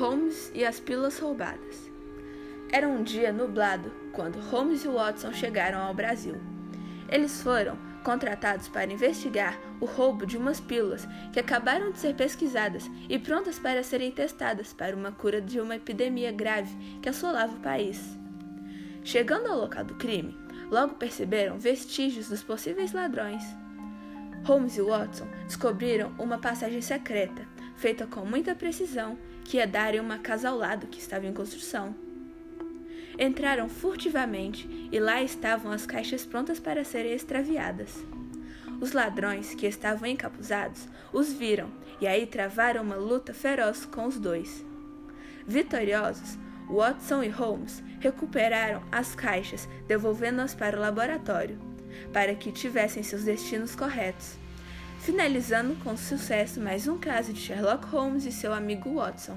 Holmes e as pílulas roubadas. Era um dia nublado quando Holmes e Watson chegaram ao Brasil. Eles foram contratados para investigar o roubo de umas pílulas que acabaram de ser pesquisadas e prontas para serem testadas para uma cura de uma epidemia grave que assolava o país. Chegando ao local do crime, logo perceberam vestígios dos possíveis ladrões. Holmes e Watson descobriram uma passagem secreta, feita com muita precisão, que ia dar em uma casa ao lado que estava em construção. Entraram furtivamente e lá estavam as caixas prontas para serem extraviadas. Os ladrões, que estavam encapuzados, os viram e aí travaram uma luta feroz com os dois. Vitoriosos, Watson e Holmes recuperaram as caixas, devolvendo-as para o laboratório, para que tivessem seus destinos corretos, finalizando com sucesso mais um caso de Sherlock Holmes e seu amigo Watson.